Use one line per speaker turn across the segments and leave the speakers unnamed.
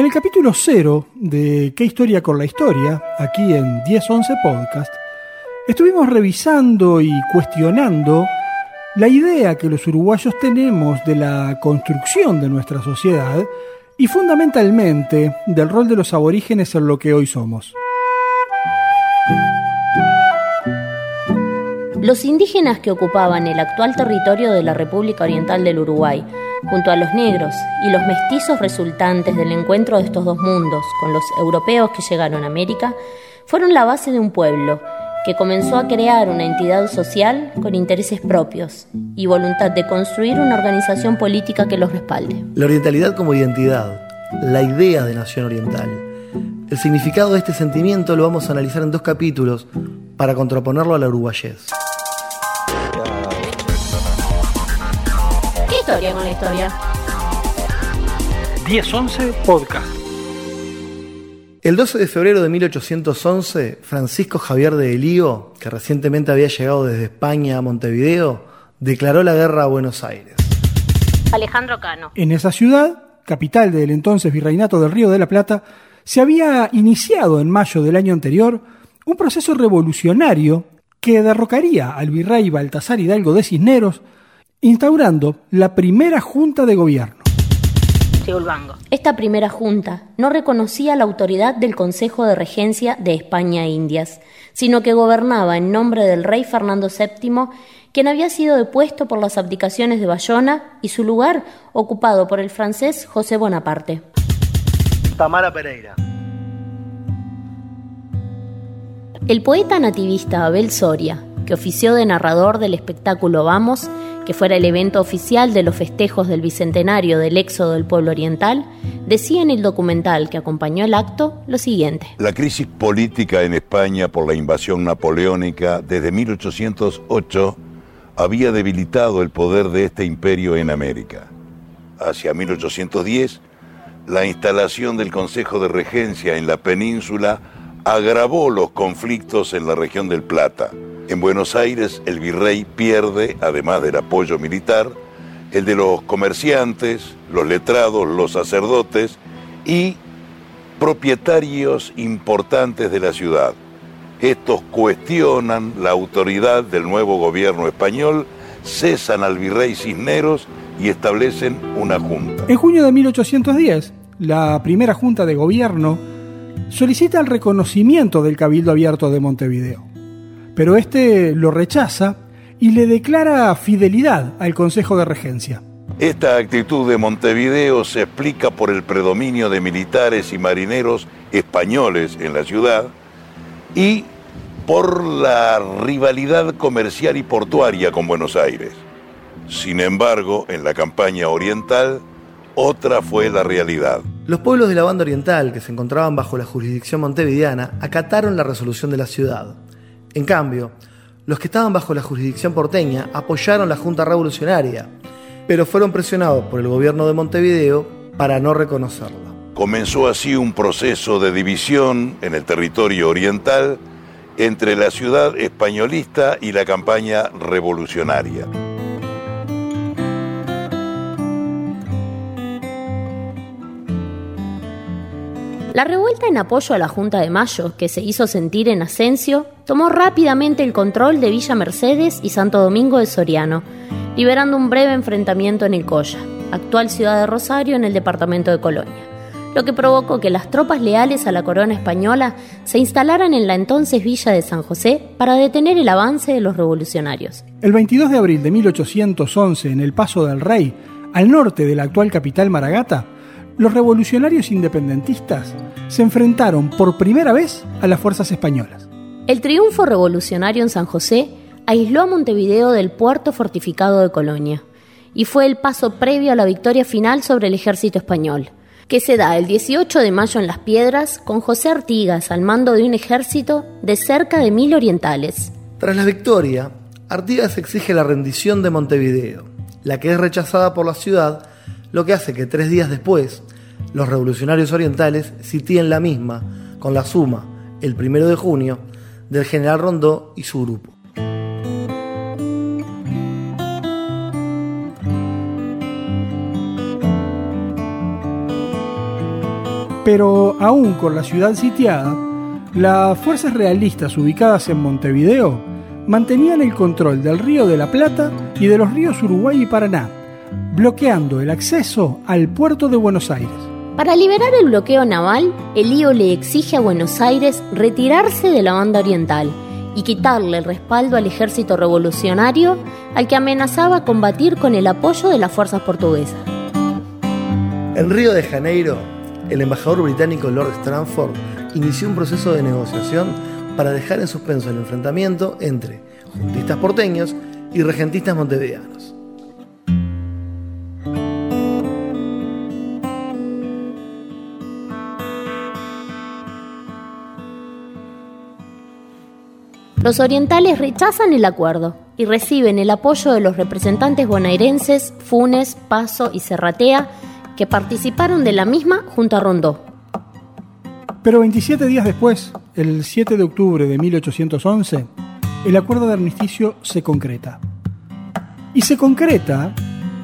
En el capítulo cero de ¿Qué historia con la historia? aquí en 1011 Podcast, estuvimos revisando y cuestionando la idea que los uruguayos tenemos de la construcción de nuestra sociedad y fundamentalmente del rol de los aborígenes en lo que hoy somos.
Los indígenas que ocupaban el actual territorio de la República Oriental del Uruguay, junto a los negros y los mestizos resultantes del encuentro de estos dos mundos con los europeos que llegaron a América, fueron la base de un pueblo que comenzó a crear una entidad social con intereses propios y voluntad de construir una organización política que los respalde.
La orientalidad como identidad, la idea de nación oriental. El significado de este sentimiento lo vamos a analizar en dos capítulos para contraponerlo a la uruguayez.
Historia con la historia.
1011 Podcast.
El 12 de febrero de 1811, Francisco Javier de Elío, que recientemente había llegado desde España a Montevideo, declaró la guerra a Buenos Aires.
Alejandro Cano.
En esa ciudad, capital del entonces Virreinato del Río de la Plata, se había iniciado en mayo del año anterior un proceso revolucionario que derrocaría al virrey Baltasar Hidalgo de Cisneros instaurando la primera junta de gobierno.
Esta primera junta no reconocía la autoridad del Consejo de Regencia de España e Indias, sino que gobernaba en nombre del rey Fernando VII, quien había sido depuesto por las abdicaciones de Bayona y su lugar ocupado por el francés José Bonaparte.
Tamara Pereira.
El poeta nativista Abel Soria, que ofició de narrador del espectáculo Vamos, que fuera el evento oficial de los festejos del bicentenario del éxodo del pueblo oriental, decía en el documental que acompañó el acto lo siguiente.
La crisis política en España por la invasión napoleónica desde 1808 había debilitado el poder de este imperio en América. Hacia 1810, la instalación del Consejo de Regencia en la península agravó los conflictos en la región del Plata en Buenos Aires el virrey pierde, además del apoyo militar, el de los comerciantes, los letrados, los sacerdotes y propietarios importantes de la ciudad. Estos cuestionan la autoridad del nuevo gobierno español, cesan al virrey Cisneros y establecen una junta.
En junio de 1810, la primera junta de gobierno solicita el reconocimiento del Cabildo Abierto de Montevideo pero este lo rechaza y le declara fidelidad al Consejo de Regencia.
Esta actitud de Montevideo se explica por el predominio de militares y marineros españoles en la ciudad y por la rivalidad comercial y portuaria con Buenos Aires. Sin embargo, en la campaña oriental, otra fue la realidad.
Los pueblos de la banda oriental, que se encontraban bajo la jurisdicción montevideana, acataron la resolución de la ciudad. En cambio, los que estaban bajo la jurisdicción porteña apoyaron la Junta Revolucionaria, pero fueron presionados por el gobierno de Montevideo para no reconocerla.
Comenzó así un proceso de división en el territorio oriental entre la ciudad españolista y la campaña revolucionaria.
La revuelta en apoyo a la Junta de Mayo, que se hizo sentir en Asensio, tomó rápidamente el control de Villa Mercedes y Santo Domingo de Soriano, liberando un breve enfrentamiento en el Colla, actual ciudad de Rosario en el departamento de Colonia, lo que provocó que las tropas leales a la corona española se instalaran en la entonces Villa de San José para detener el avance de los revolucionarios.
El 22 de abril de 1811, en el Paso del Rey, al norte de la actual capital Maragata, los revolucionarios independentistas se enfrentaron por primera vez a las fuerzas españolas.
El triunfo revolucionario en San José aisló a Montevideo del puerto fortificado de Colonia y fue el paso previo a la victoria final sobre el ejército español, que se da el 18 de mayo en Las Piedras con José Artigas al mando de un ejército de cerca de mil orientales.
Tras la victoria, Artigas exige la rendición de Montevideo, la que es rechazada por la ciudad lo que hace que tres días después los revolucionarios orientales sitien la misma con la suma, el primero de junio, del general Rondó y su grupo.
Pero aún con la ciudad sitiada, las fuerzas realistas ubicadas en Montevideo mantenían el control del río de la Plata y de los ríos Uruguay y Paraná, bloqueando el acceso al puerto de Buenos Aires.
Para liberar el bloqueo naval, el lío le exige a Buenos Aires retirarse de la banda oriental y quitarle el respaldo al ejército revolucionario al que amenazaba combatir con el apoyo de las fuerzas portuguesas.
En Río de Janeiro, el embajador británico Lord Stranford inició un proceso de negociación para dejar en suspenso el enfrentamiento entre juntistas porteños y regentistas montevideanos.
Los orientales rechazan el acuerdo y reciben el apoyo de los representantes bonaerenses Funes, Paso y Serratea, que participaron de la misma junto a Rondó.
Pero 27 días después, el 7 de octubre de 1811, el acuerdo de armisticio se concreta. Y se concreta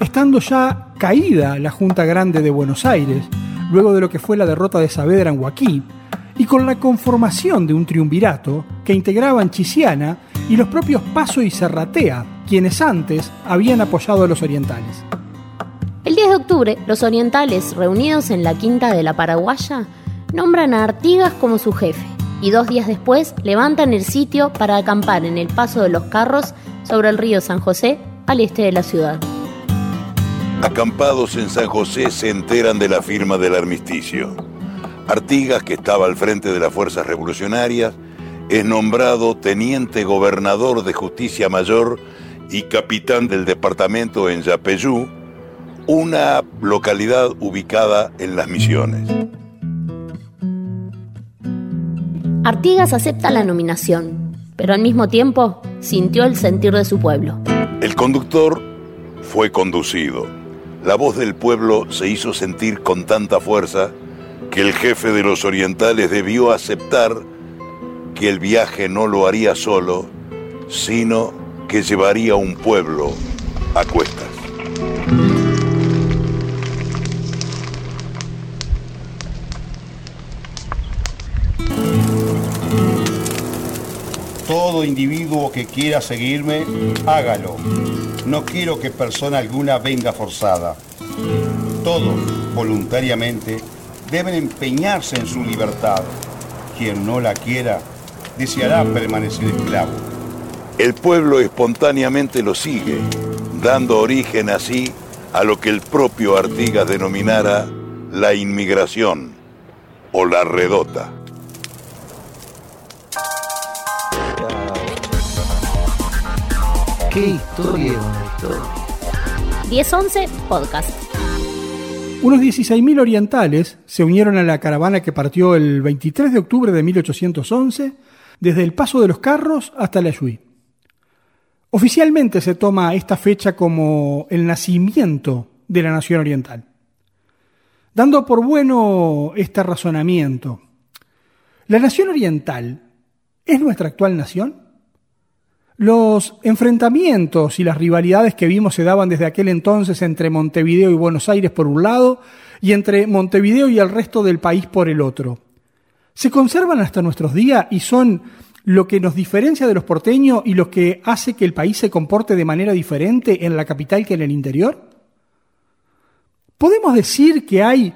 estando ya caída la Junta Grande de Buenos Aires, luego de lo que fue la derrota de Saavedra en Huaquí, y con la conformación de un triunvirato que integraban Chisiana y los propios Paso y Serratea, quienes antes habían apoyado a los orientales.
El 10 de octubre, los orientales, reunidos en la quinta de la Paraguaya, nombran a Artigas como su jefe y dos días después levantan el sitio para acampar en el paso de los carros sobre el río San José, al este de la ciudad.
Acampados en San José se enteran de la firma del armisticio. Artigas, que estaba al frente de las fuerzas revolucionarias, es nombrado teniente gobernador de Justicia Mayor y capitán del departamento en Yapeyú, una localidad ubicada en las Misiones.
Artigas acepta la nominación, pero al mismo tiempo sintió el sentir de su pueblo.
El conductor fue conducido. La voz del pueblo se hizo sentir con tanta fuerza que el jefe de los orientales debió aceptar que el viaje no lo haría solo, sino que llevaría un pueblo a cuestas.
Todo individuo que quiera seguirme, hágalo. No quiero que persona alguna venga forzada. Todos, voluntariamente, deben empeñarse en su libertad. Quien no la quiera, deseará permanecer esclavo.
El pueblo espontáneamente lo sigue, dando origen así a lo que el propio Artigas denominara la inmigración o la redota.
¡Qué historia, historia!
1011 Podcast.
Unos 16.000 orientales se unieron a la caravana que partió el 23 de octubre de 1811 desde el Paso de los Carros hasta la Yui. Oficialmente se toma esta fecha como el nacimiento de la nación oriental. Dando por bueno este razonamiento, ¿la nación oriental es nuestra actual nación? Los enfrentamientos y las rivalidades que vimos se daban desde aquel entonces entre Montevideo y Buenos Aires por un lado y entre Montevideo y el resto del país por el otro. Se conservan hasta nuestros días y son lo que nos diferencia de los porteños y lo que hace que el país se comporte de manera diferente en la capital que en el interior. ¿Podemos decir que hay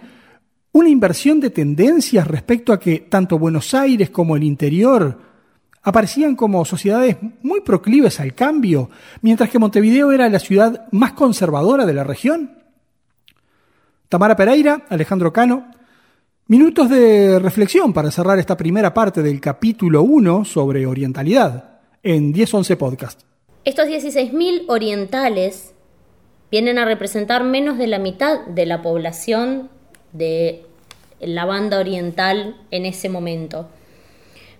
una inversión de tendencias respecto a que tanto Buenos Aires como el interior aparecían como sociedades muy proclives al cambio, mientras que Montevideo era la ciudad más conservadora de la región. Tamara Pereira, Alejandro Cano, minutos de reflexión para cerrar esta primera parte del capítulo 1 sobre orientalidad en 1011 Podcast.
Estos 16.000 orientales vienen a representar menos de la mitad de la población de la banda oriental en ese momento.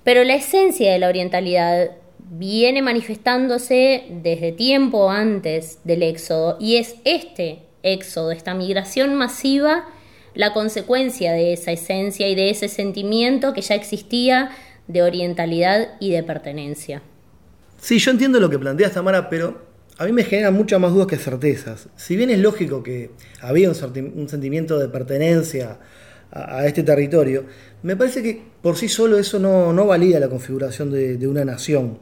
Pero la esencia de la orientalidad viene manifestándose desde tiempo antes del éxodo y es este éxodo, esta migración masiva, la consecuencia de esa esencia y de ese sentimiento que ya existía de orientalidad y de pertenencia.
Sí, yo entiendo lo que planteas, Tamara, pero a mí me generan muchas más dudas que certezas. Si bien es lógico que había un, sentimiento de pertenencia a, este territorio, me parece que por sí solo eso no, no valida la configuración de, una nación.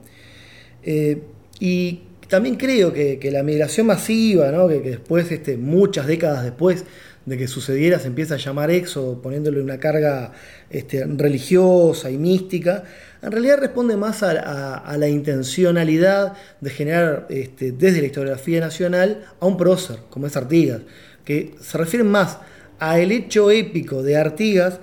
Eh, y también creo que, la migración masiva, que, después, este, muchas décadas después de que sucediera, se empieza a llamar éxodo, poniéndole una carga este, religiosa y mística, en realidad responde más a, la intencionalidad de generar este, desde la historiografía nacional a un prócer, como es Artigas, que se refiere más al hecho épico de Artigas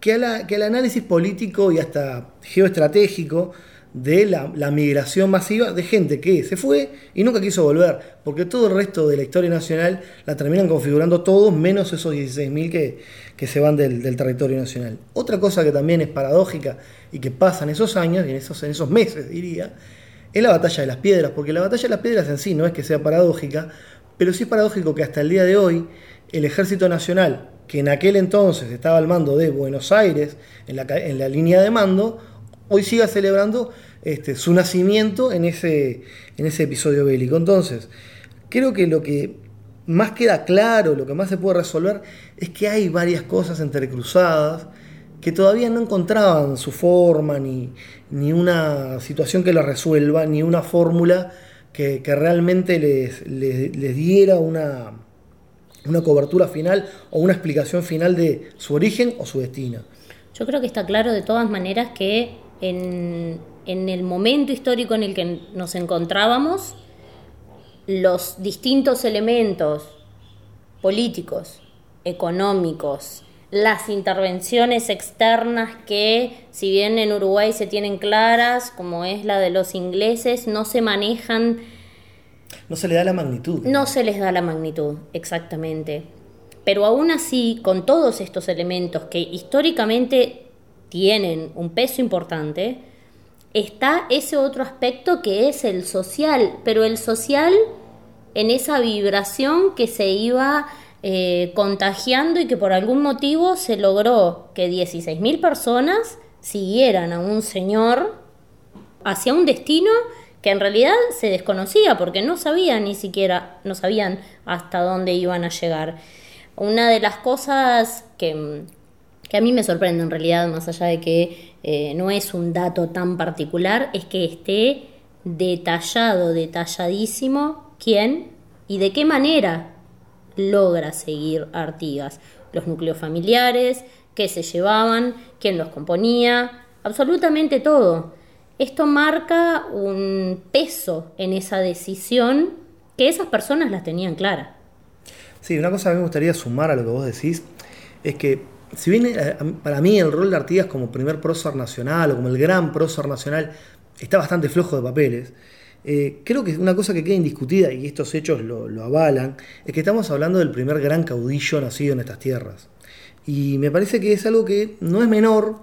que, que al análisis político y hasta geoestratégico de la, migración masiva de gente que se fue y nunca quiso volver, porque todo el resto de la historia nacional la terminan configurando todos, menos esos 16.000 que, que se van del, territorio nacional. Otra cosa que también es paradójica y que pasa en esos años, y esos, en esos meses diría, es la batalla de las piedras, porque la batalla de las piedras en sí no es que sea paradójica, pero sí es paradójico que hasta el día de hoy el ejército nacional, que en aquel entonces estaba al mando de Buenos Aires, en la, en la línea de mando, hoy siga celebrando este, su nacimiento en ese, en ese episodio bélico. Entonces, creo que lo que más queda claro, lo que más se puede resolver, es que hay varias cosas entrecruzadas que todavía no encontraban su forma, ni, ni una situación que la resuelva, ni una fórmula que, realmente les, les, diera una, una cobertura final o una explicación final de su origen o su destino.
Yo creo que está claro de todas maneras que en, el momento histórico en el que nos encontrábamos, los distintos elementos políticos, económicos, las intervenciones externas que, si bien en Uruguay se tienen claras, como es la de los ingleses, no se manejan...
No se le da la magnitud.
No se les da la magnitud, exactamente. Pero aún así, con todos estos elementos que históricamente tienen un peso importante, está ese otro aspecto que es el social, pero el social en esa vibración que se iba eh, contagiando y que por algún motivo se logró que 16.000 personas siguieran a un señor hacia un destino que en realidad se desconocía porque no sabían ni siquiera, no sabían hasta dónde iban a llegar. Una de las cosas que que a mí me sorprende en realidad, más allá de que eh, no es un dato tan particular, es que esté detallado, detalladísimo quién y de qué manera logra seguir Artigas. Los núcleos familiares, qué se llevaban, quién los componía, absolutamente todo. Esto marca un peso en esa decisión que esas personas las tenían clara.
Sí, una cosa que me gustaría sumar a lo que vos decís es que si bien eh, para mí el rol de Artigas como primer prócer nacional o como el gran prócer nacional está bastante flojo de papeles, eh, creo que una cosa que queda indiscutida, y estos hechos lo, avalan, es que estamos hablando del primer gran caudillo nacido en estas tierras. Y me parece que es algo que no es menor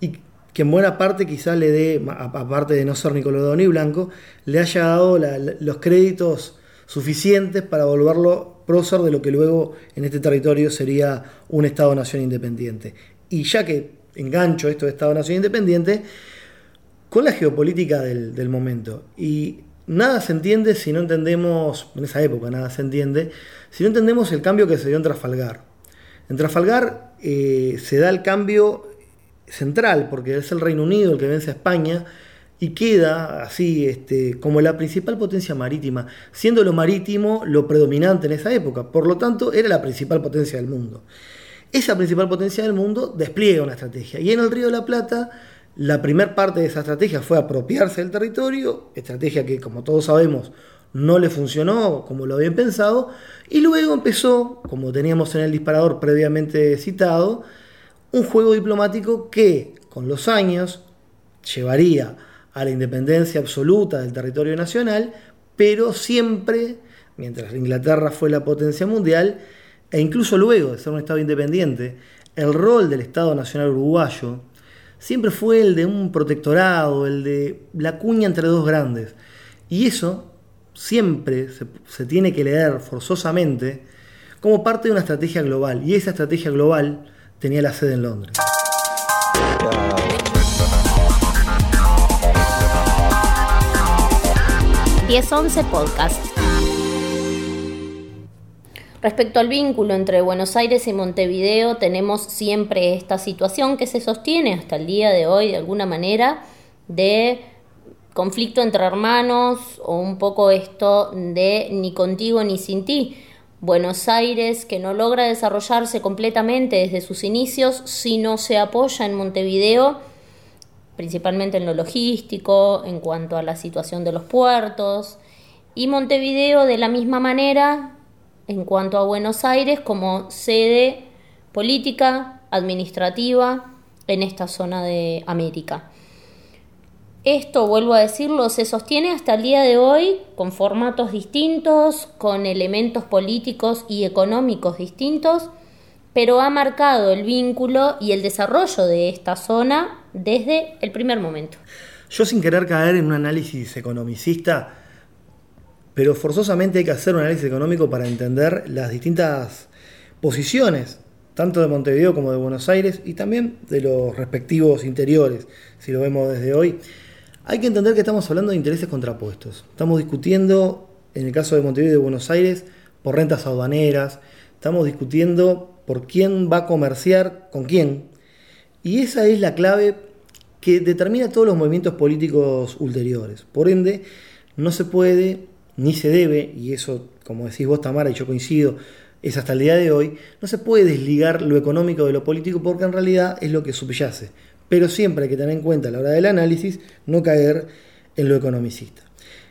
y que en buena parte quizás le dé, aparte de no ser Nicolás ni Blanco, le haya dado los créditos suficientes para volverlo prócer de lo que luego en este territorio sería un Estado-nación independiente. Y ya que engancho esto de Estado-nación independiente, con la geopolítica del, momento. Y nada se entiende si no entendemos, en esa época nada se entiende, si no entendemos el cambio que se dio en Trafalgar. En Trafalgar eh, se da el cambio central, porque es el Reino Unido el que vence a España, y queda así este, como la principal potencia marítima, siendo lo marítimo lo predominante en esa época. Por lo tanto, era la principal potencia del mundo. Esa principal potencia del mundo despliega una estrategia. Y en el Río de la Plata, la primera parte de esa estrategia fue apropiarse del territorio, estrategia que, como todos sabemos, no le funcionó como lo habían pensado, y luego empezó, como teníamos en el disparador previamente citado, un juego diplomático que, con los años, llevaría a la independencia absoluta del territorio nacional, pero siempre, mientras Inglaterra fue la potencia mundial, e incluso luego de ser un Estado independiente, el rol del Estado Nacional Uruguayo siempre fue el de un protectorado, el de la cuña entre dos grandes. Y eso siempre se, tiene que leer forzosamente como parte de una estrategia global. Y esa estrategia global tenía la sede en Londres.
1011 Podcast. Respecto al vínculo entre Buenos Aires y Montevideo, tenemos siempre esta situación que se sostiene hasta el día de hoy de alguna manera de conflicto entre hermanos o un poco esto de ni contigo ni sin ti. Buenos Aires que no logra desarrollarse completamente desde sus inicios si no se apoya en Montevideo, principalmente en lo logístico, en cuanto a la situación de los puertos, y Montevideo de la misma manera en cuanto a Buenos Aires como sede política, administrativa en esta zona de América. Esto, vuelvo a decirlo, se sostiene hasta el día de hoy con formatos distintos, con elementos políticos y económicos distintos, pero ha marcado el vínculo y el desarrollo de esta zona desde el primer momento.
Yo sin querer caer en un análisis economicista, pero forzosamente hay que hacer un análisis económico para entender las distintas posiciones, tanto de Montevideo como de Buenos Aires, y también de los respectivos interiores, si lo vemos desde hoy. Hay que entender que estamos hablando de intereses contrapuestos. Estamos discutiendo, en el caso de Montevideo y de Buenos Aires, por rentas aduaneras. Estamos discutiendo por quién va a comerciar con quién. Y esa es la clave que determina todos los movimientos políticos ulteriores. Por ende, no se puede ni se debe, y eso, como decís vos, Tamara, y yo coincido, es hasta el día de hoy, no se puede desligar lo económico de lo político porque en realidad es lo que subyace pero siempre hay que tener en cuenta a la hora del análisis no caer en lo economicista.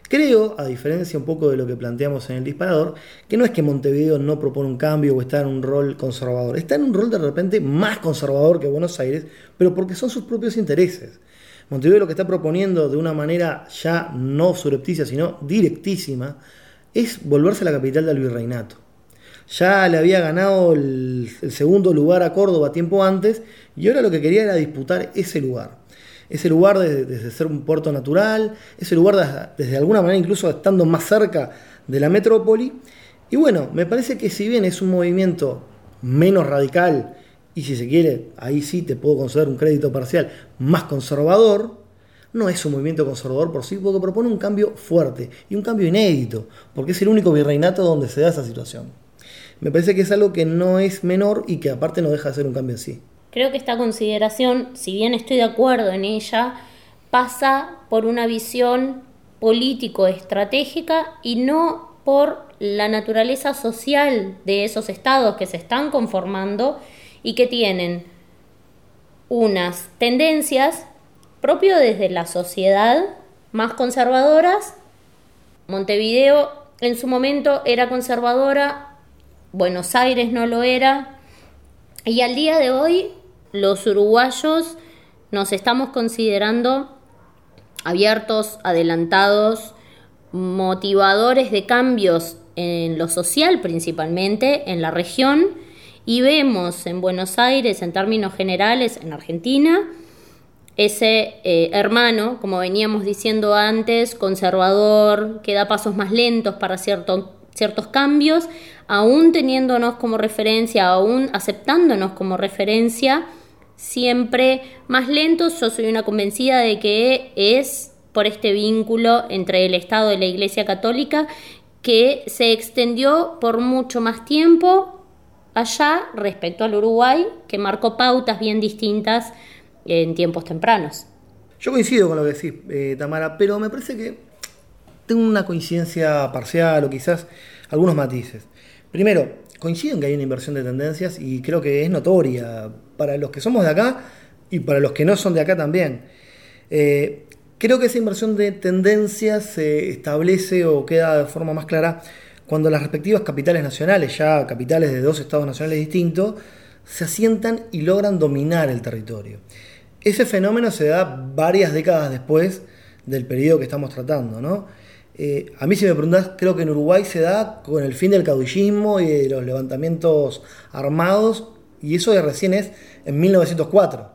Creo, a diferencia un poco de lo que planteamos en el disparador, que no es que Montevideo no propone un cambio o está en un rol conservador, está en un rol de repente más conservador que Buenos Aires, pero porque son sus propios intereses. Montevideo lo que está proponiendo de una manera ya no surrepticia, sino directísima, es volverse la capital del virreinato. Ya le había ganado el, segundo lugar a Córdoba tiempo antes y ahora lo que quería era disputar ese lugar. Ese lugar desde, ser un puerto natural, ese lugar desde, alguna manera incluso estando más cerca de la metrópoli. Y bueno, me parece que si bien es un movimiento menos radical y si se quiere, ahí sí te puedo conceder un crédito parcial, más conservador, no es un movimiento conservador por sí, porque propone un cambio fuerte y un cambio inédito, porque es el único virreinato donde se da esa situación me parece que es algo que no es menor y que aparte no deja de ser un cambio así.
Creo que esta consideración, si bien estoy de acuerdo en ella, pasa por una visión político-estratégica y no por la naturaleza social de esos estados que se están conformando y que tienen unas tendencias propio desde la sociedad más conservadoras. Montevideo en su momento era conservadora, Buenos Aires no lo era. Y al día de hoy los uruguayos nos estamos considerando abiertos, adelantados, motivadores de cambios en lo social principalmente, en la región, y vemos en Buenos Aires, en términos generales, en Argentina, ese eh, hermano, como veníamos diciendo antes, conservador, que da pasos más lentos para cierto ciertos cambios, aún teniéndonos como referencia, aún aceptándonos como referencia, siempre más lentos. Yo soy una convencida de que es por este vínculo entre el Estado y la Iglesia Católica que se extendió por mucho más tiempo allá respecto al Uruguay, que marcó pautas bien distintas en tiempos tempranos.
Yo coincido con lo que decís, eh, Tamara, pero me parece que tengo una coincidencia parcial o quizás algunos matices. Primero, coincido en que hay una inversión de tendencias y creo que es notoria para los que somos de acá y para los que no son de acá también. Eh, creo que esa inversión de tendencias se establece o queda de forma más clara cuando las respectivas capitales nacionales, ya capitales de dos estados nacionales distintos, se asientan y logran dominar el territorio. Ese fenómeno se da varias décadas después del periodo que estamos tratando, ¿no? Eh, a mí si me preguntás, creo que en Uruguay se da con el fin del caudillismo y de los levantamientos armados, y eso de recién es en 1904,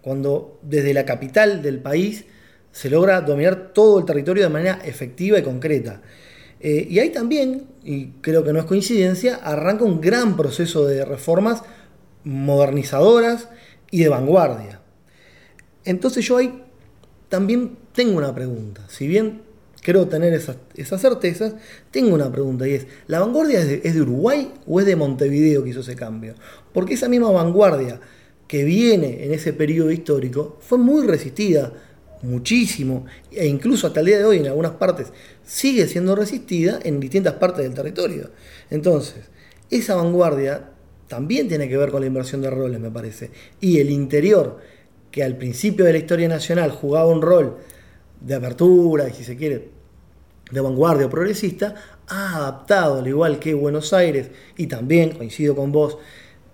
cuando desde la capital del país se logra dominar todo el territorio de manera efectiva y concreta. Eh, y ahí también, y creo que no es coincidencia, arranca un gran proceso de reformas modernizadoras y de vanguardia. Entonces yo ahí también tengo una pregunta. Si bien creo tener esas, certezas, tengo una pregunta y es, ¿la vanguardia es de, es de Uruguay o es de Montevideo que hizo ese cambio? Porque esa misma vanguardia que viene en ese periodo histórico fue muy resistida, muchísimo, e incluso hasta el día de hoy en algunas partes sigue siendo resistida en distintas partes del territorio. Entonces, esa vanguardia también tiene que ver con la inversión de roles, me parece. Y el interior, que al principio de la historia nacional jugaba un rol de apertura, y si se quiere, de vanguardia o progresista, ha adaptado, al igual que Buenos Aires, y también, coincido con vos,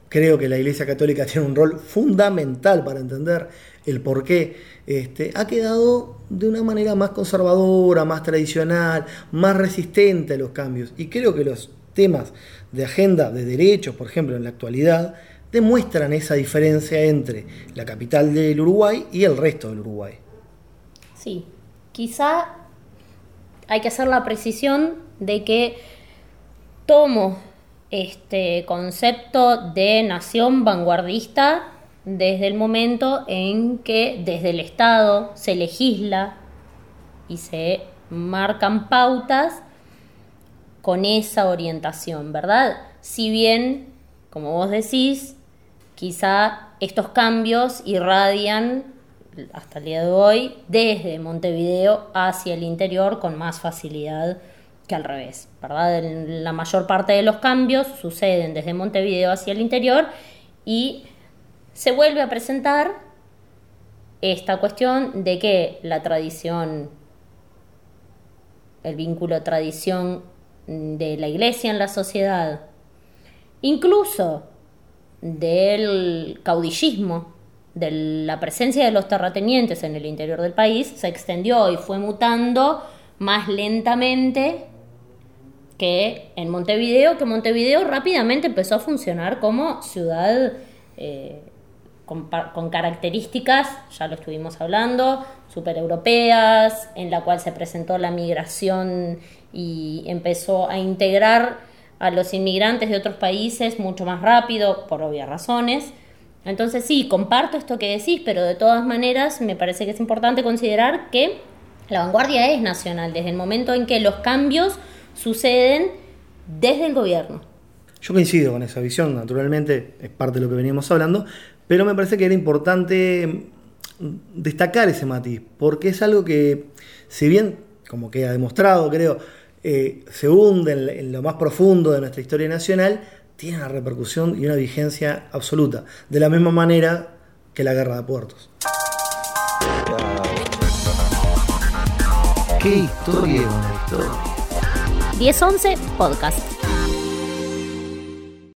creo que la Iglesia Católica tiene un rol fundamental para entender el por qué, este, ha quedado de una manera más conservadora, más tradicional, más resistente a los cambios. Y creo que los temas de agenda de derechos, por ejemplo, en la actualidad, demuestran esa diferencia entre la capital del Uruguay y el resto del Uruguay.
Sí, quizá hay que hacer la precisión de que tomo este concepto de nación vanguardista desde el momento en que desde el Estado se legisla y se marcan pautas con esa orientación, ¿verdad? Si bien, como vos decís, quizá estos cambios irradian hasta el día de hoy desde Montevideo hacia el interior con más facilidad que al revés, ¿verdad? La mayor parte de los cambios suceden desde Montevideo hacia el interior y se vuelve a presentar esta cuestión de que la tradición, el vínculo tradición de la iglesia en la sociedad, incluso del caudillismo, de la presencia de los terratenientes en el interior del país, se extendió y fue mutando más lentamente que en Montevideo, que Montevideo rápidamente empezó a funcionar como ciudad eh, con, características, ya lo estuvimos hablando, super europeas, en la cual se presentó la migración y empezó a integrar a los inmigrantes de otros países mucho más rápido, por obvias razones. Entonces sí, comparto esto que decís, pero de todas maneras me parece que es importante considerar que la vanguardia es nacional, desde el momento en que los cambios suceden desde el gobierno.
Yo coincido con esa visión, naturalmente es parte de lo que veníamos hablando, pero me parece que era importante destacar ese matiz, porque es algo que, si bien, como queda demostrado, creo, eh, se hunde en, lo más profundo de nuestra historia nacional, tiene una repercusión y una vigencia absoluta, de la misma manera que la guerra de puertos.
¿Qué historia es una historia?
1011 Podcast.